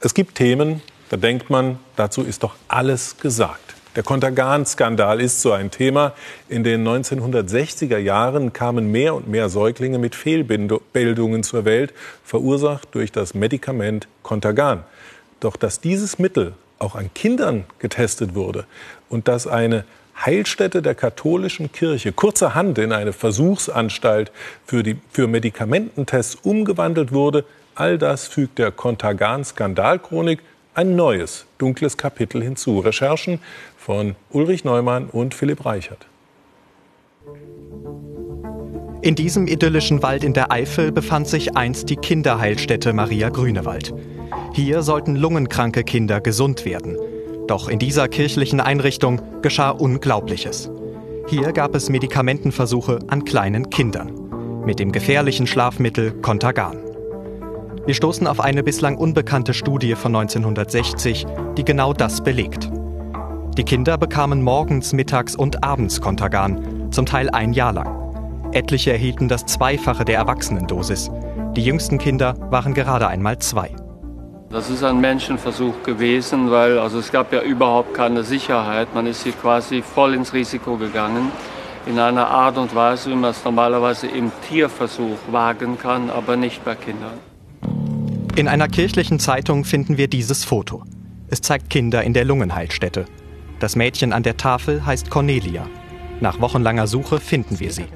Es gibt Themen, da denkt man, dazu ist doch alles gesagt. Der Kontergan-Skandal ist so ein Thema. In den 1960er Jahren kamen mehr und mehr Säuglinge mit Fehlbildungen zur Welt, verursacht durch das Medikament Kontergan. Doch dass dieses Mittel auch an Kindern getestet wurde und dass eine Heilstätte der katholischen Kirche kurzerhand in eine Versuchsanstalt für, die, für Medikamententests umgewandelt wurde, all das fügt der Kontergan-Skandalchronik ein neues, dunkles Kapitel hinzu. Recherchen von Ulrich Neumann und Philipp Reichert. In diesem idyllischen Wald in der Eifel befand sich einst die Kinderheilstätte Maria Grünewald. Hier sollten lungenkranke Kinder gesund werden. Doch in dieser kirchlichen Einrichtung geschah Unglaubliches. Hier gab es Medikamentenversuche an kleinen Kindern mit dem gefährlichen Schlafmittel Contagan. Wir stoßen auf eine bislang unbekannte Studie von 1960, die genau das belegt. Die Kinder bekamen morgens, mittags und abends Contagan, zum Teil ein Jahr lang. Etliche erhielten das Zweifache der Erwachsenendosis. Die jüngsten Kinder waren gerade einmal zwei. Das ist ein Menschenversuch gewesen, weil also es gab ja überhaupt keine Sicherheit. Man ist hier quasi voll ins Risiko gegangen, in einer Art und Weise, wie man es normalerweise im Tierversuch wagen kann, aber nicht bei Kindern. In einer kirchlichen Zeitung finden wir dieses Foto. Es zeigt Kinder in der Lungenheilstätte. Das Mädchen an der Tafel heißt Cornelia. Nach wochenlanger Suche finden wir sie.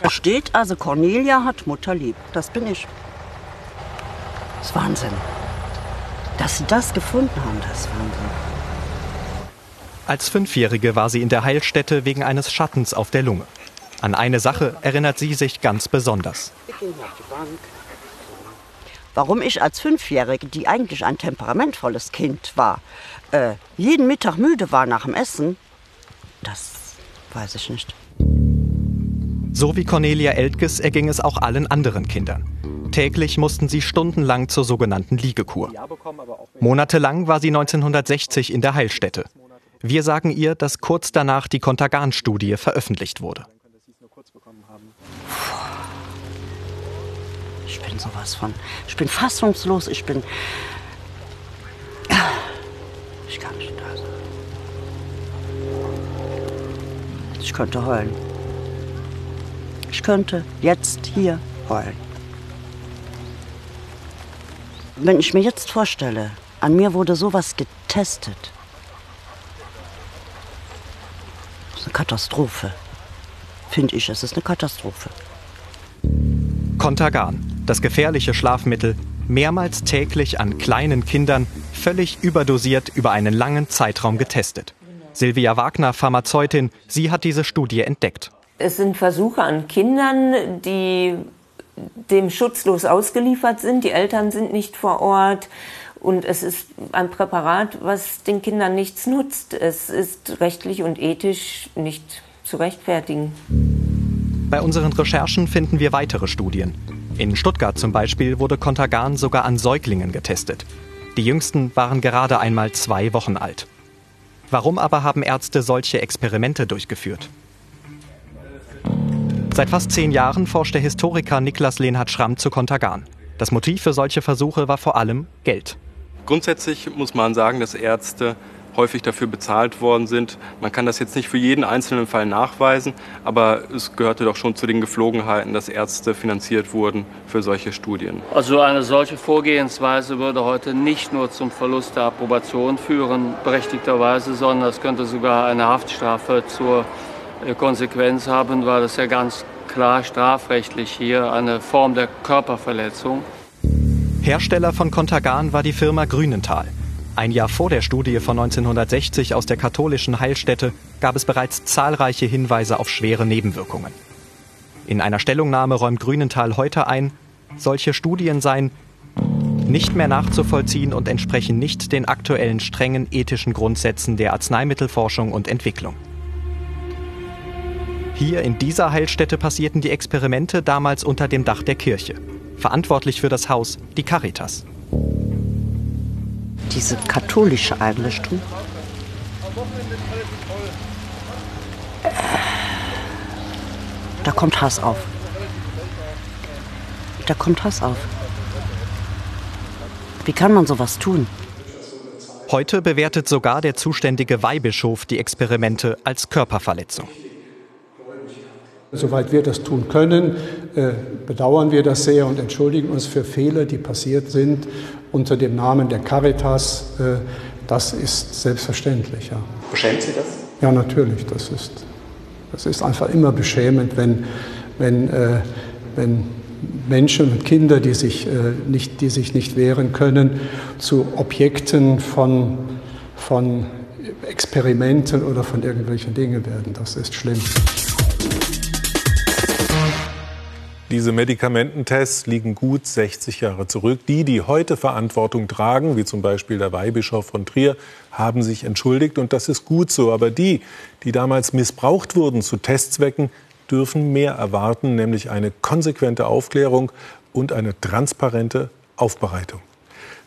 Da steht also, Cornelia hat Mutter lieb. Das bin ich. Das ist Wahnsinn. Dass sie das gefunden haben, das ist Wahnsinn. Als Fünfjährige war sie in der Heilstätte wegen eines Schattens auf der Lunge. An eine Sache erinnert sie sich ganz besonders. Warum ich als Fünfjährige, die eigentlich ein temperamentvolles Kind war, äh, jeden Mittag müde war nach dem Essen, das weiß ich nicht. So wie Cornelia Eltges erging es auch allen anderen Kindern. Täglich mussten sie stundenlang zur sogenannten Liegekur. Monatelang war sie 1960 in der Heilstätte. Wir sagen ihr, dass kurz danach die Kontergan-Studie veröffentlicht wurde. Ich bin sowas von. Ich bin fassungslos. Ich bin. Ich kann nicht da sein. Ich könnte heulen. Ich könnte jetzt hier heulen. Wenn ich mir jetzt vorstelle, an mir wurde sowas getestet. Das ist eine Katastrophe. Finde ich, es ist eine Katastrophe. Contagan, das gefährliche Schlafmittel, mehrmals täglich an kleinen Kindern, völlig überdosiert über einen langen Zeitraum getestet. Silvia Wagner, Pharmazeutin, sie hat diese Studie entdeckt. Es sind Versuche an Kindern, die dem schutzlos ausgeliefert sind. Die Eltern sind nicht vor Ort. Und es ist ein Präparat, was den Kindern nichts nutzt. Es ist rechtlich und ethisch nicht zu rechtfertigen. Bei unseren Recherchen finden wir weitere Studien. In Stuttgart zum Beispiel wurde Contagan sogar an Säuglingen getestet. Die jüngsten waren gerade einmal zwei Wochen alt. Warum aber haben Ärzte solche Experimente durchgeführt? Seit fast zehn Jahren forscht der Historiker Niklas Lehnhard Schramm zu Kontergan. Das Motiv für solche Versuche war vor allem Geld. Grundsätzlich muss man sagen, dass Ärzte häufig dafür bezahlt worden sind. Man kann das jetzt nicht für jeden einzelnen Fall nachweisen, aber es gehörte doch schon zu den Geflogenheiten, dass Ärzte finanziert wurden für solche Studien. Also eine solche Vorgehensweise würde heute nicht nur zum Verlust der Approbation führen, berechtigterweise, sondern es könnte sogar eine Haftstrafe zur Konsequenz haben, war das ja ganz klar strafrechtlich hier eine Form der Körperverletzung. Hersteller von Contagan war die Firma Grünenthal. Ein Jahr vor der Studie von 1960 aus der katholischen Heilstätte gab es bereits zahlreiche Hinweise auf schwere Nebenwirkungen. In einer Stellungnahme räumt Grünenthal heute ein, solche Studien seien nicht mehr nachzuvollziehen und entsprechen nicht den aktuellen strengen ethischen Grundsätzen der Arzneimittelforschung und Entwicklung. Hier in dieser Heilstätte passierten die Experimente damals unter dem Dach der Kirche. Verantwortlich für das Haus die Caritas. Diese katholische Einrichtung. Da kommt Hass auf. Da kommt Hass auf. Wie kann man sowas tun? Heute bewertet sogar der zuständige Weihbischof die Experimente als Körperverletzung. Soweit wir das tun können, äh, bedauern wir das sehr und entschuldigen uns für Fehler, die passiert sind unter dem Namen der Caritas. Äh, das ist selbstverständlich. Ja. Beschämt Sie das? Ja, natürlich. Das ist, das ist einfach immer beschämend, wenn, wenn, äh, wenn Menschen und Kinder, die sich, äh, nicht, die sich nicht wehren können, zu Objekten von, von Experimenten oder von irgendwelchen Dingen werden. Das ist schlimm. Diese Medikamententests liegen gut 60 Jahre zurück. Die, die heute Verantwortung tragen, wie zum Beispiel der Weihbischof von Trier, haben sich entschuldigt und das ist gut so. Aber die, die damals missbraucht wurden zu Testzwecken, dürfen mehr erwarten, nämlich eine konsequente Aufklärung und eine transparente Aufbereitung.